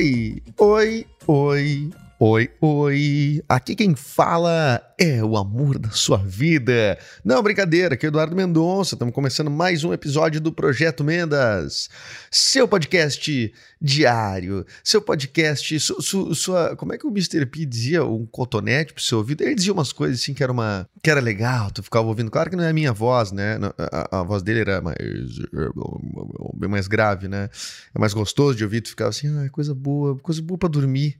Oi, oi, oi, oi, oi. Aqui quem fala é o amor da sua vida. Não, brincadeira, aqui é Eduardo Mendonça. Estamos começando mais um episódio do Projeto Mendas, seu podcast diário, seu podcast, su, su, sua. Como é que o Mr. P dizia? Um cotonete pro seu ouvido? Ele dizia umas coisas assim que era uma. que era legal, tu ficava ouvindo. Claro que não é a minha voz, né? A, a, a voz dele era mais. bem mais grave, né? É mais gostoso de ouvir, tu ficava assim, ah, coisa boa, coisa boa pra dormir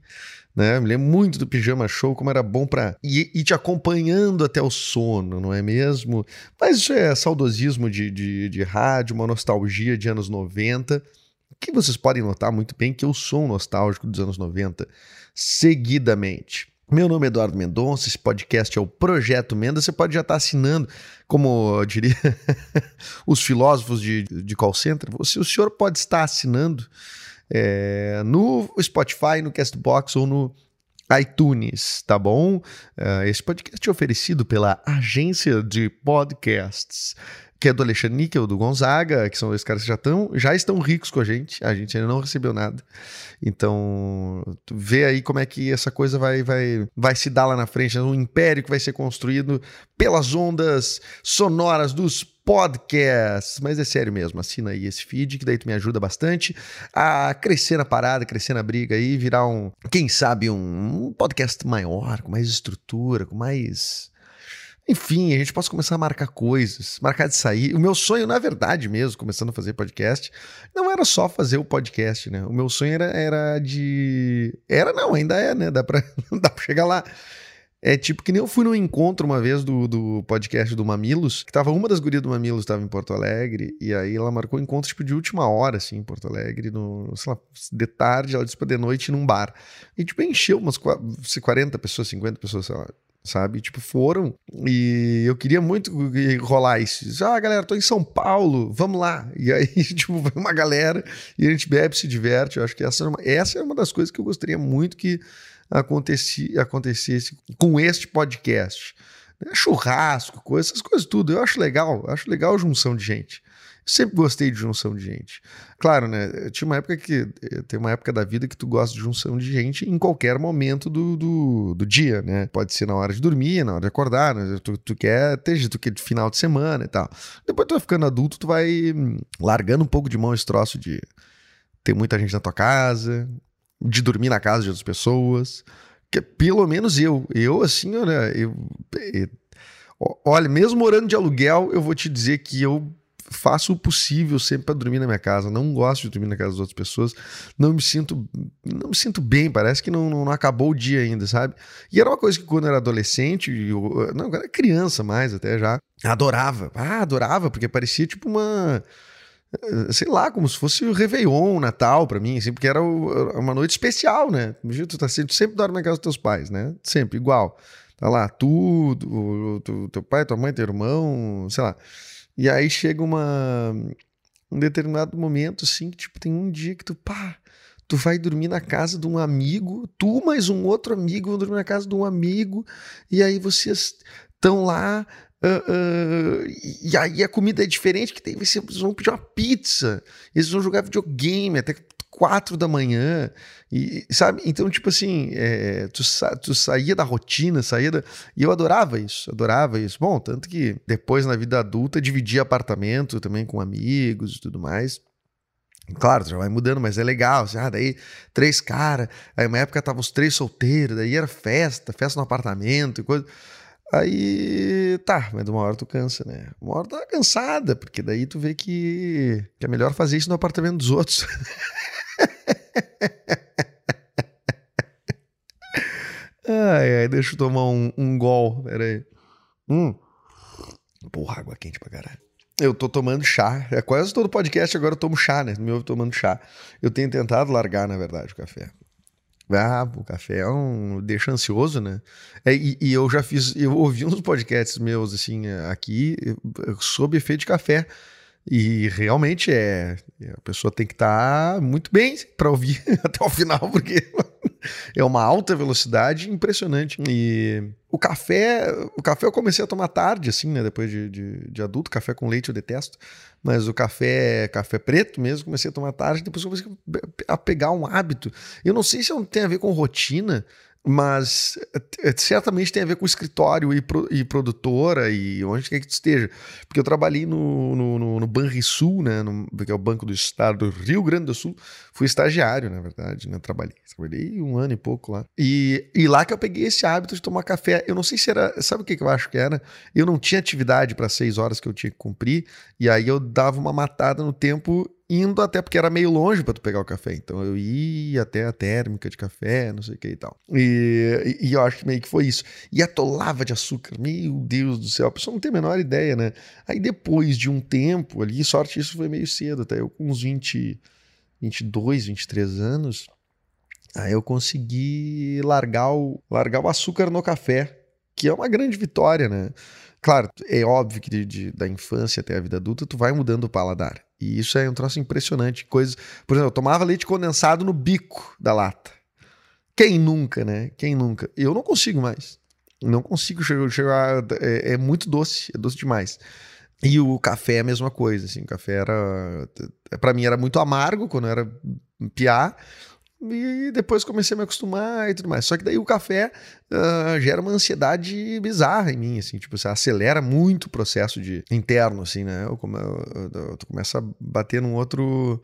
né? Me lembro muito do Pijama Show, como era bom para ir, ir, te acompanhando até o sono, não é mesmo? Mas isso é saudosismo de, de, de rádio, uma nostalgia de anos 90, que vocês podem notar muito bem que eu sou um nostálgico dos anos 90, seguidamente. Meu nome é Eduardo Mendonça, esse podcast é o Projeto Mendas. Você pode já estar assinando, como diria os filósofos de, de call center. Você, o senhor pode estar assinando é, no Spotify, no Castbox ou no iTunes, tá bom? Uh, esse podcast é oferecido pela agência de podcasts, que é do Alexandre Níquel, do Gonzaga, que são dois caras que já, tão, já estão ricos com a gente, a gente ainda não recebeu nada. Então, vê aí como é que essa coisa vai, vai, vai se dar lá na frente, um império que vai ser construído pelas ondas sonoras dos podcasts. Mas é sério mesmo, assina aí esse feed, que daí tu me ajuda bastante a crescer na parada, crescer na briga aí, virar um, quem sabe, um, podcast maior, com mais estrutura, com mais. Enfim, a gente possa começar a marcar coisas, marcar de sair. O meu sonho, na verdade mesmo, começando a fazer podcast, não era só fazer o podcast, né? O meu sonho era, era de. Era, não, ainda é, né? Dá pra, dá pra chegar lá é tipo que nem eu fui num encontro uma vez do, do podcast do Mamilos, que tava uma das gurias do Mamilos estava em Porto Alegre, e aí ela marcou um encontro tipo de última hora, assim, em Porto Alegre, no, sei lá, de tarde, ela disse pra de noite num bar. E tipo, encheu umas 40 pessoas, 50 pessoas, sei lá, sabe? Tipo, foram e eu queria muito rolar isso. Ah, galera, tô em São Paulo, vamos lá. E aí, tipo, uma galera e a gente bebe, se diverte. Eu acho que essa é uma, essa é uma das coisas que eu gostaria muito que aconteci, acontecesse com este podcast. Churrasco, coisa, essas coisas tudo. Eu acho legal, acho legal a junção de gente. Sempre gostei de junção de gente. Claro, né? Tinha uma época que. Tem uma época da vida que tu gosta de junção de gente em qualquer momento do, do, do dia, né? Pode ser na hora de dormir, na hora de acordar, né? tu, tu quer ter tu quer de final de semana e tal. Depois tu vai ficando adulto, tu vai largando um pouco de mão esse troço de ter muita gente na tua casa, de dormir na casa de outras pessoas. Que, pelo menos eu. Eu, assim, olha, eu, eu, olha, mesmo morando de aluguel, eu vou te dizer que eu faço o possível sempre para dormir na minha casa. Não gosto de dormir na casa das outras pessoas. Não me sinto, não me sinto bem. Parece que não, não, não acabou o dia ainda, sabe? E era uma coisa que quando eu era adolescente, eu, não, era criança mais até já, adorava. Ah, adorava porque parecia tipo uma eh, sei lá, como se fosse o Réveillon, Natal para mim, assim, porque era o, uma noite especial, né? Tu, tá sempre, tu sempre dorme na casa dos teus pais, né? Sempre, igual. Tá lá, tu, tu, tu, teu pai, tua mãe, teu irmão, sei lá. E aí chega uma, um determinado momento, assim, que tipo, tem um dia que tu, pá, tu vai dormir na casa de um amigo, tu mais um outro amigo vão dormir na casa de um amigo, e aí vocês estão lá Uh, uh, e aí a comida é diferente, que tem, vocês vão pedir uma pizza, eles vão jogar videogame até quatro da manhã, e sabe? Então, tipo assim, é, tu, sa tu saía da rotina, saía da... E eu adorava isso, adorava isso. Bom, tanto que depois na vida adulta dividia apartamento também com amigos e tudo mais. Claro, já vai mudando, mas é legal. Assim, ah, daí três caras, aí uma época tava os três solteiros, daí era festa, festa no apartamento e coisa. Aí, tá, mas de uma hora tu cansa, né? Uma hora tá cansada, porque daí tu vê que, que é melhor fazer isso no apartamento dos outros. Ai, ai, deixa eu tomar um, um gol. Pera aí. Hum. Porra, água quente pra caralho. Eu tô tomando chá. É quase todo podcast agora eu tomo chá, né? Me ouve tomando chá. Eu tenho tentado largar, na verdade, o café. Ah, o café é um. deixa ansioso, né? É, e, e, eu já fiz. Eu ouvi uns podcasts meus, assim, aqui, sob efeito de café. E realmente é. A pessoa tem que estar tá muito bem para ouvir até o final, porque é uma alta velocidade impressionante. E o café, o café eu comecei a tomar tarde, assim, né? Depois de, de, de, adulto, café com leite eu detesto. Mas o café, café preto mesmo, comecei a tomar tarde, depois comecei a pegar um hábito. Eu não sei se tem a ver com rotina, mas é, certamente tem a ver com escritório e, pro, e produtora e onde quer que tu esteja. Porque eu trabalhei no, no, no, no Banrisul, né, no, que é o Banco do Estado do Rio Grande do Sul. Fui estagiário, na verdade, né, trabalhei. Trabalhei um ano e pouco lá. E, e lá que eu peguei esse hábito de tomar café. Eu não sei se era. Sabe o que, que eu acho que era? Eu não tinha atividade para seis horas que eu tinha que cumprir, e aí eu dava uma matada no tempo indo até porque era meio longe para tu pegar o café. Então eu ia até a térmica de café, não sei o que e tal. E, e, eu acho que meio que foi isso. E atolava de açúcar, meu Deus do céu, a pessoa não tem a menor ideia, né? Aí depois de um tempo ali, sorte isso foi meio cedo, até eu com uns 20, 22, 23 anos, aí eu consegui largar o, largar o açúcar no café, que é uma grande vitória, né? Claro, é óbvio que de, de, da infância até a vida adulta tu vai mudando o paladar. E isso é um troço impressionante. Coisas, por exemplo, eu tomava leite condensado no bico da lata. Quem nunca, né? Quem nunca? Eu não consigo mais. Não consigo chegar. é, é, muito doce, é doce demais. E o café é a mesma coisa, assim. O café era. para mim era muito amargo quando eu era piá. E depois comecei a me acostumar e tudo mais. Só que daí o café uh, gera uma ansiedade bizarra em mim, assim, tipo, você acelera muito o processo de interno, assim, né? Eu, come, a bater num outro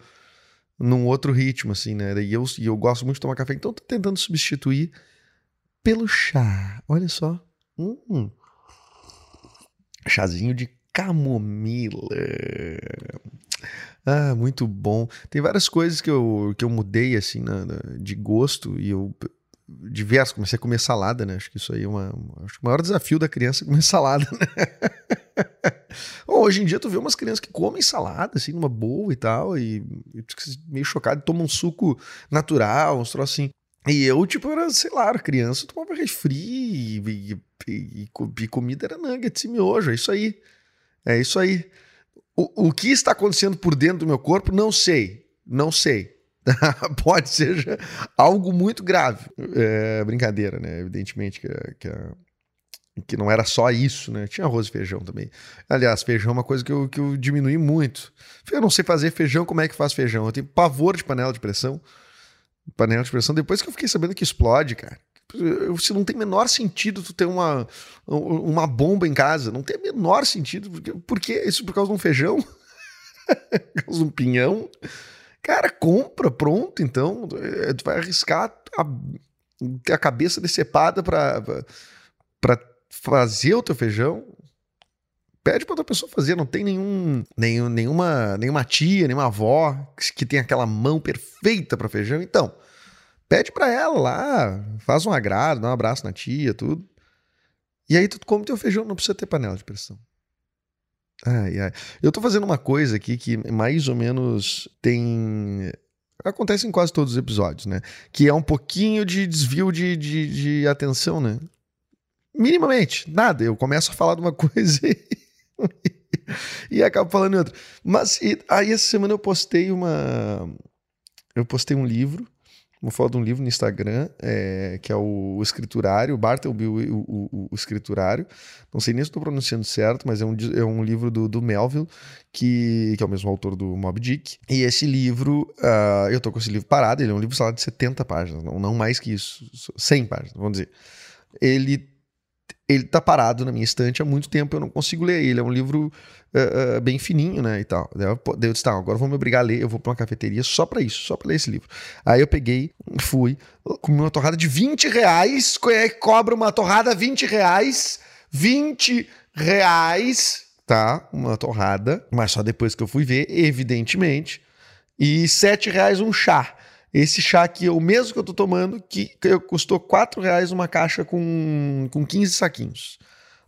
num outro ritmo, assim, né? E eu, e eu gosto muito de tomar café, então tô tentando substituir pelo chá. Olha só. Hum. Chazinho de camomila. Ah, muito bom. Tem várias coisas que eu, que eu mudei, assim, na, na, de gosto, e eu. Diverso, comecei a comer salada, né? Acho que isso aí é uma. Acho que o maior desafio da criança é comer salada, né? Hoje em dia tu vê umas crianças que comem salada, assim, numa boa e tal, e, meio chocado, tomam um suco natural, uns troços assim. E eu, tipo, era, sei lá, era criança, eu tomava refri e, e, e, e comida era nuggets e miojo, é isso aí. É isso aí. O, o que está acontecendo por dentro do meu corpo, não sei. Não sei. Pode ser algo muito grave. É, brincadeira, né? Evidentemente que, que, que, não era só isso, né? Tinha arroz e feijão também. Aliás, feijão é uma coisa que eu, que eu diminui muito. Eu não sei fazer feijão, como é que faz feijão? Eu tenho pavor de panela de pressão. Panela de pressão, depois que eu fiquei sabendo que explode, cara. Se não tem menor sentido tu ter uma, uma bomba em casa, não tem menor sentido. Porque, isso por causa de um feijão? por causa de um pinhão? Cara, compra, pronto, então. É, tu vai arriscar a, ter a cabeça decepada para fazer o teu feijão. Pede para outra pessoa fazer, não tem nenhum, nenhum, nenhuma, nenhuma tia, nenhuma avó que, que tem aquela mão perfeita para feijão. Então, Pede para ela lá, faz um agrado, dá um abraço na tia, tudo. E aí tu come teu feijão, não precisa ter panela de pressão. Ai, ai. Eu tô fazendo uma coisa aqui que mais ou menos tem. Acontece em quase todos os episódios, né? Que é um pouquinho de desvio de, de, de atenção, né? Minimamente, nada. Eu começo a falar de uma coisa e, e acabo falando em outra. Mas e, aí essa semana eu postei uma. Eu postei um livro Vou falar de um livro no Instagram, é, que é o, Escriturário, Bartleby, o, o, o, Escriturário. Não sei nem se estou pronunciando certo, mas é um, é um livro do, do Melville, que, que é o mesmo autor do Mob Dick. E esse livro, uh, eu estou com esse livro parado, ele é um livro, sei lá, de 70 páginas, não, não mais que isso, 100 páginas, vamos dizer. Ele ele tá parado na minha estante há muito tempo, eu não consigo ler ele. É um livro uh, uh, bem fininho, né? E tal. Daí eu, eu disse, tá, agora vou me obrigar a ler, eu vou pra uma cafeteria só pra isso, só pra ler esse livro. Aí eu peguei, fui, comi uma torrada de 20 reais, é cobra uma torrada 20 reais, 20 reais, tá? Uma torrada, mas só depois que eu fui ver, evidentemente. E 7 reais um chá. Esse chá aqui é o mesmo que eu tô tomando, que, custou 4 reais uma caixa com, com 15 saquinhos.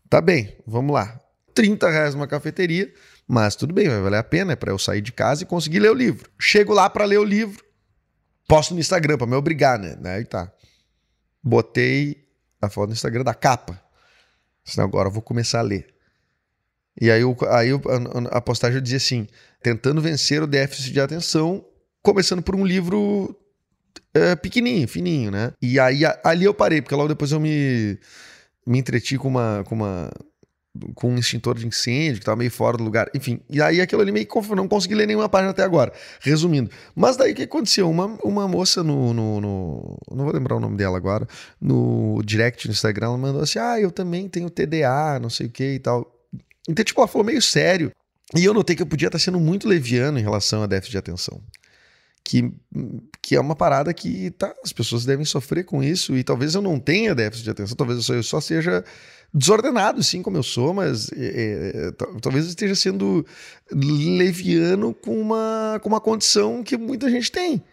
Tá bem, vamos lá. 30 reais uma cafeteria, mas tudo bem, vai valer a pena, é para eu sair de casa e conseguir ler o livro. Chego lá para ler o livro, posto no Instagram para me obrigar, né? Aí tá. Botei a foto no Instagram da capa. Senão agora eu vou começar a ler. E aí, eu, aí eu, a, a postagem dizia assim: tentando vencer o déficit de atenção, começando por um livro é, pequenininho, fininho, né? E aí ali eu parei, porque logo depois eu me, me entreti com uma, com uma com um extintor de incêndio que estava meio fora do lugar, enfim. E aí aquilo ali meio que não consegui ler nenhuma página até agora, resumindo. Mas daí o que aconteceu? Uma, uma moça no, no, no, Não vou lembrar o nome dela agora, no direct no Instagram, ela mandou assim: Ah, eu também tenho TDA, não sei o que e tal. Então, tipo, ela falou meio sério. E eu notei que eu podia estar sendo muito leviano em relação a déficit de atenção. Que, que é uma parada que tá, as pessoas devem sofrer com isso. E talvez eu não tenha déficit de atenção, talvez eu só, eu só seja desordenado, sim, como eu sou, mas é, é, talvez eu esteja sendo leviano com uma, com uma condição que muita gente tem.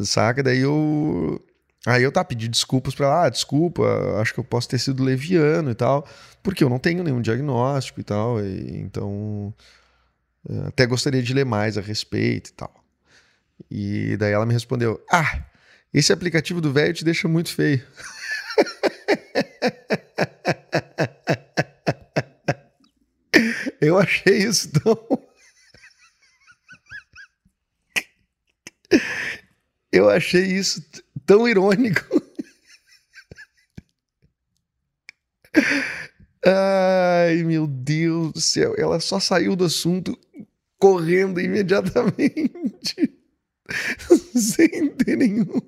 Saca? Daí eu Aí eu tá, pedi desculpas para ela, ah, desculpa, acho que eu posso ter sido leviano e tal, porque eu não tenho nenhum diagnóstico e tal, e, então é, até gostaria de ler mais a respeito e tal. E daí ela me respondeu: Ah, esse aplicativo do velho te deixa muito feio. eu achei isso tão. eu achei isso tão irônico. Ai, meu Deus do céu. Ela só saiu do assunto correndo imediatamente. Sem ter nenhuma.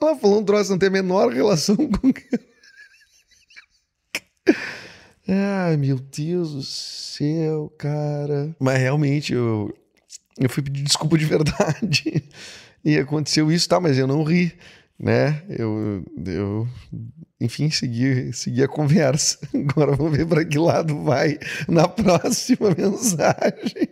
Ela falou um troço, não tem a menor relação com. Ai, meu Deus do céu, cara. Mas realmente eu, eu fui pedir desculpa de verdade e aconteceu isso, tá? Mas eu não ri, né? Eu, eu enfim, segui, segui a conversa. Agora vamos ver para que lado vai na próxima mensagem.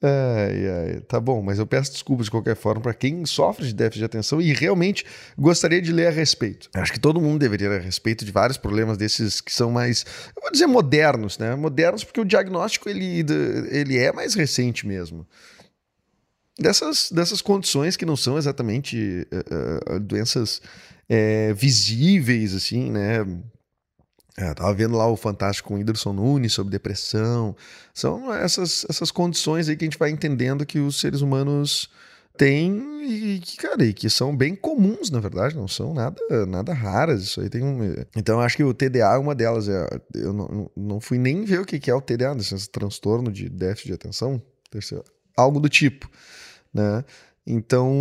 Ai, ai, tá bom, mas eu peço desculpas de qualquer forma para quem sofre de déficit de atenção e realmente gostaria de ler a respeito. Acho que todo mundo deveria ler a respeito de vários problemas desses que são mais, eu vou dizer modernos, né? Modernos porque o diagnóstico ele, ele é mais recente mesmo dessas, dessas condições que não são exatamente uh, uh, doenças uh, visíveis, assim, né? É, tava vendo lá o Fantástico com o Nunes sobre depressão. São essas, essas condições aí que a gente vai entendendo que os seres humanos têm e que, cara, e que são bem comuns, na verdade, não são nada, nada raras. Isso aí tem um. Então, acho que o TDA é uma delas. É, eu não, não fui nem ver o que é o TDA, esse transtorno de déficit de atenção, algo do tipo né? Então,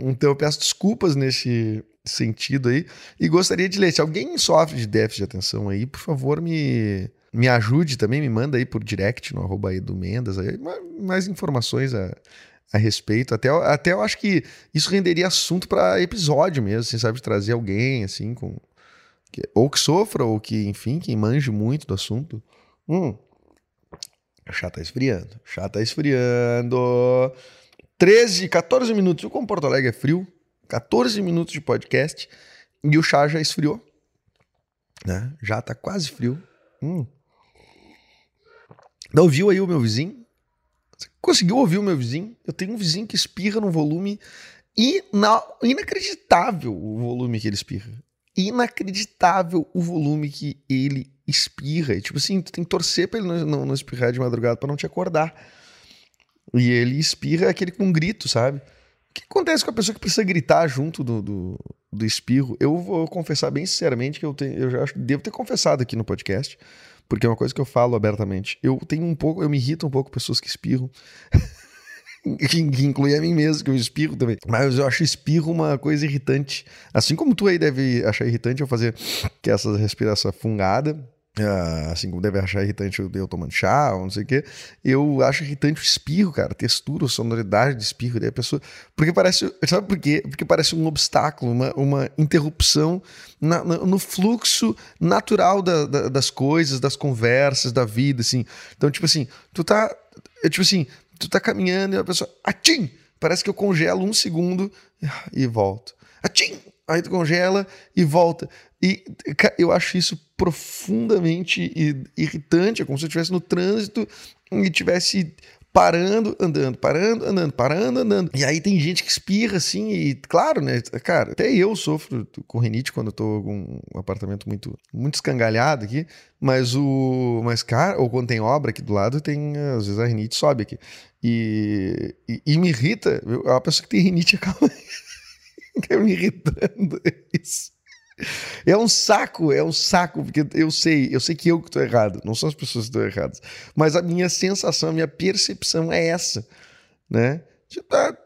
então eu peço desculpas nesse sentido aí e gostaria de ler. Se alguém sofre de déficit de atenção aí, por favor, me, me ajude também, me manda aí por direct no arroba Mendas, aí, mais informações a, a respeito. Até, até eu acho que isso renderia assunto para episódio mesmo, assim, sabe? Trazer alguém assim com. Que, ou que sofra, ou que, enfim, que manje muito do assunto. Hum. O chá tá esfriando. O chá tá esfriando. 13, 14 minutos. Como Porto Alegre é frio, 14 minutos de podcast e o chá já esfriou. Né? Já tá quase frio. Hum. Ouviu aí o meu vizinho? Você conseguiu ouvir o meu vizinho? Eu tenho um vizinho que espirra num volume ina inacreditável o volume que ele espirra. Inacreditável o volume que ele espirra. E, tipo assim, tu tem que torcer pra ele não, não, não espirrar de madrugada para não te acordar. E ele espirra aquele com grito, sabe? O que acontece com a pessoa que precisa gritar junto do, do, do espirro? Eu vou confessar bem sinceramente que eu, tenho, eu já devo ter confessado aqui no podcast, porque é uma coisa que eu falo abertamente. Eu tenho um pouco, eu me irrito um pouco pessoas que espirram. que, inclui a mim mesmo, que eu espirro também. Mas eu acho espirro uma coisa irritante. Assim como tu aí deve achar irritante eu fazer que essa respiração fungada. Uh, assim como deve achar irritante eu tomando chá ou não sei o que, eu acho irritante o espirro, cara, textura, sonoridade de espirro, daí a pessoa, porque parece, sabe por quê? Porque parece um obstáculo, uma, uma interrupção na, no fluxo natural da, da, das coisas, das conversas, da vida, assim, então tipo assim, tu tá, tipo assim, tu tá caminhando e a pessoa, atim, parece que eu congelo um segundo e volto. Atchim! Aí tu congela e volta. E eu acho isso profundamente irritante. É como se eu estivesse no trânsito e estivesse parando, andando, parando, andando, parando, andando. E aí tem gente que espirra assim, e claro, né? Cara, até eu sofro com rinite quando eu tô com um apartamento muito, muito escangalhado aqui, mas o. Mas, cara, ou quando tem obra aqui do lado, tem. Às vezes a rinite sobe aqui. E, e, e me irrita. A pessoa que tem rinite acaba me irritando isso. É um saco, é um saco, porque eu sei, eu sei que eu que estou errado, não são as pessoas que estão erradas. Mas a minha sensação, a minha percepção é essa, né? Tipo, tá,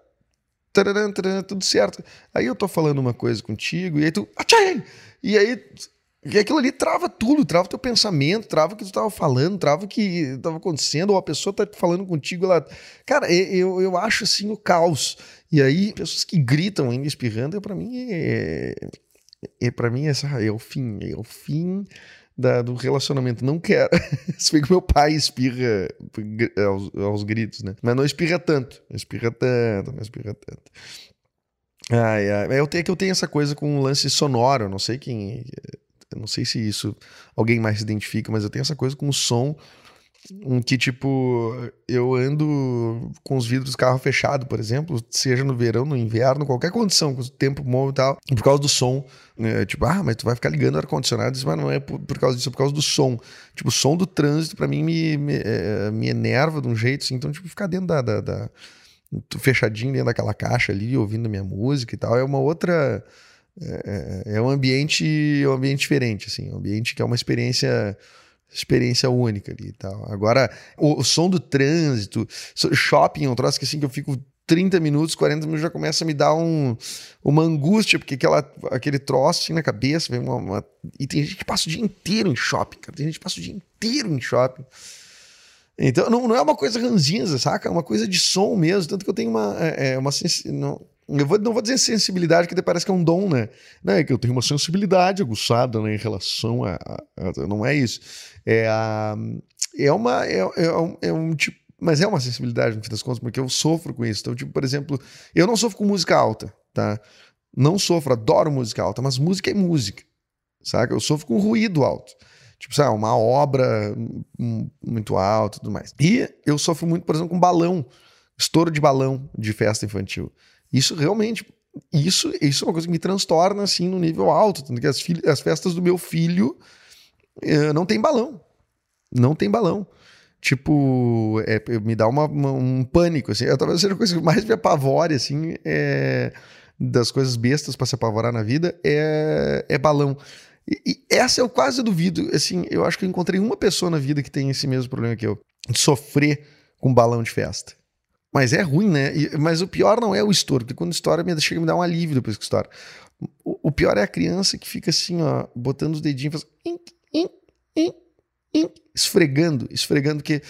tudo certo. Aí eu tô falando uma coisa contigo, e aí tu. E aí. E aquilo ali trava tudo, trava teu pensamento, trava o que tu estava falando, trava o que estava acontecendo, ou a pessoa tá falando contigo lá. Cara, eu, eu acho assim o caos. E aí, pessoas que gritam ainda espirrando, para mim é, é para mim essa é o fim, é o fim da, do relacionamento. Não quero. Se bem que meu pai espirra aos, aos, gritos, né? Mas não espirra tanto, não espirra tanto, não espirra tanto. Ai, ai. Eu tenho que eu tenho essa coisa com um lance sonoro, não sei quem, não sei se isso alguém mais se identifica, mas eu tenho essa coisa com o som um que, tipo, eu ando com os vidros do carro fechado, por exemplo, seja no verão, no inverno, qualquer condição, com o tempo bom e tal, por causa do som. Né? Tipo, ah, mas tu vai ficar ligando ar-condicionado, mas não é por, por, causa disso, é por causa do som. Tipo, o som do trânsito, para mim, me, me, é, me, enerva de um jeito, assim. Então, tipo, ficar dentro da, da, da fechadinho dentro daquela caixa ali, ouvindo minha música e tal, é uma outra. É, é, é um ambiente, é um ambiente diferente, assim, um ambiente que é uma experiência experiência única ali e tal. Agora, o, o, som do trânsito, shopping é um troço que assim que eu fico 30 minutos, 40 minutos já começa a me dar um, uma angústia, porque aquela, aquele troço assim na cabeça, vem uma, uma, e tem gente que passa o dia inteiro em shopping, cara. Tem gente que passa o dia inteiro em shopping. Então, não, não é uma coisa ranzinza, saca? É uma coisa de som mesmo. Tanto que eu tenho uma. É, é uma não, eu vou, não vou dizer sensibilidade, que parece que é um dom, né? Não é que eu tenho uma sensibilidade aguçada né, em relação a, a, a, Não é isso. É, a, é uma. É, é, um, é um tipo. Mas é uma sensibilidade, no fim das contas, porque eu sofro com isso. Então, tipo, por exemplo, eu não sofro com música alta, tá? Não sofro, adoro música alta, mas música é música, saca? Eu sofro com ruído alto. Tipo, sabe, uma obra muito alta e tudo mais. E eu sofro muito, por exemplo, com balão, estouro de balão de festa infantil. Isso realmente, isso, isso é uma coisa que me transtorna assim no nível alto, tanto que as, as festas do meu filho uh, não tem balão. Não tem balão. Tipo, é, me dá uma, uma, um pânico, assim. Talvez seja a coisa que mais me apavore, assim, é, das coisas bestas para se apavorar na vida, é, é balão. E, e, essa eu quase duvido, assim, eu acho que eu encontrei uma pessoa na vida que tem esse mesmo problema que eu, de sofrer com balão de festa. Mas é ruim, né? E, mas o pior não é o estouro, porque quando estoura, me, chega a me dar um alívio depois que estoura. O, o pior é a criança que fica assim, ó, botando os dedinhos, ink, esfregando, esfregando, que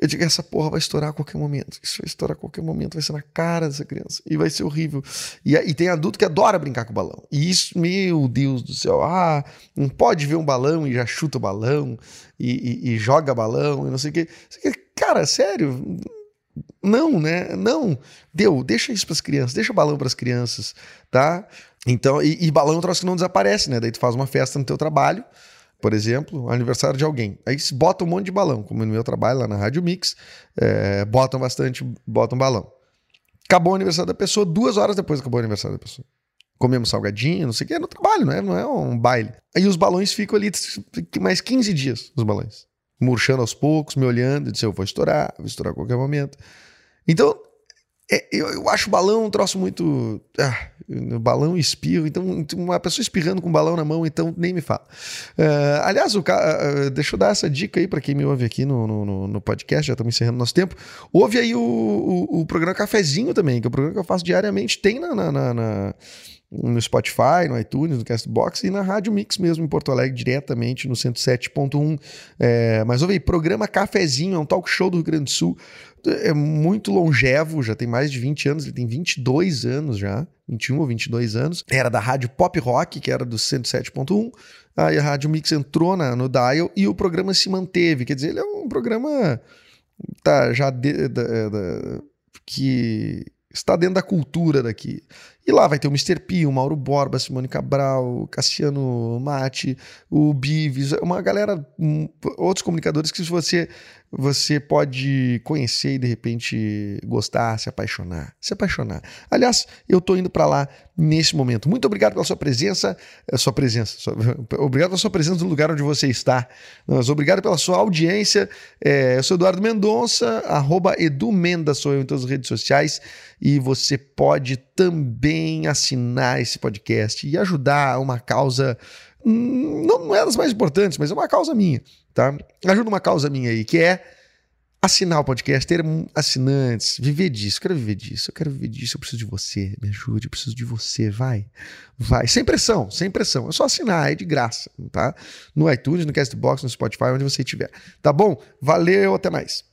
eu digo, essa porra vai estourar a qualquer momento. Isso vai estourar a qualquer momento, vai ser na cara dessa criança. E vai ser horrível. E, e tem adulto que adora brincar com o balão. E isso, meu Deus do céu, ah, não pode ver um balão e já chuta o balão, e, e, e joga balão, e não sei o quê. Cara, sério não, né? Não. Deu, deixa isso para as crianças, deixa balão para as crianças, tá? Então, e, e balão é um troço que não desaparece, né? Daí tu faz uma festa no teu trabalho, por exemplo, aniversário de alguém. Aí se bota um monte de balão, como no meu trabalho lá na Rádio Mix, é, botam bastante, botam balão. Acabou o aniversário da pessoa, duas horas depois acabou o aniversário da pessoa. Comemos salgadinho, não sei o que, é no trabalho, não é, não é um baile. Aí os balões ficam ali mais 15 dias, os balões murchando aos poucos, me olhando, disse: Eu vou estourar, vou estourar a qualquer momento. Então, é, eu, eu, acho balão um troço muito. Ah, balão e espirro. Então, uma pessoa espirrando com balão na mão, então nem me fala. Uh, aliás, o, uh, deixa eu dar essa dica aí para quem me ouve aqui no, no, no podcast, já estamos encerrando nosso tempo. Ouve aí o, o, o, programa Cafezinho também, que é o programa que eu faço diariamente. Tem na, na, na, na no Spotify, no iTunes, no Castbox e na Rádio Mix mesmo em Porto Alegre, diretamente no 107.1. É, mas ouve aí, programa Cafezinho, é um talk show do Rio Grande do Sul. É muito longevo, já tem mais de 20 anos, ele tem 22 anos já, 21 ou 22 anos. Era da Rádio Pop Rock, que era do 107.1. Aí a Rádio Mix entrou na, no dial e o programa se manteve. Quer dizer, ele é um programa tá, já de, que está dentro da cultura daqui. E lá vai ter o Mr. P, o Mauro Borba, Simone Cabral, Cassiano Mate, o Bives, uma galera, um, outros comunicadores que você você pode conhecer e de repente gostar, se apaixonar, se apaixonar. Aliás, eu tô indo para lá nesse momento. Muito obrigado pela sua presença, eh, sua presença, sua, obrigado pela sua presença no lugar onde você está. Mas obrigado pela sua audiência. É, eu sou Eduardo Mendonça, arroba Edu Menda, sou eu em todas as redes sociais e você pode também assinar esse podcast e ajudar uma causa hum, não é das mais importantes, mas é uma causa minha tá? Ajuda uma causa minha aí, que é assinar o podcast, ter assinantes, viver disso. Eu quero viver disso, eu quero viver disso, eu preciso de você, me ajude, eu preciso de você, vai, vai. Sem pressão, sem pressão. É só assinar, é de graça, tá? No iTunes, no Castbox, no Spotify, onde você estiver. Tá bom? Valeu, até mais.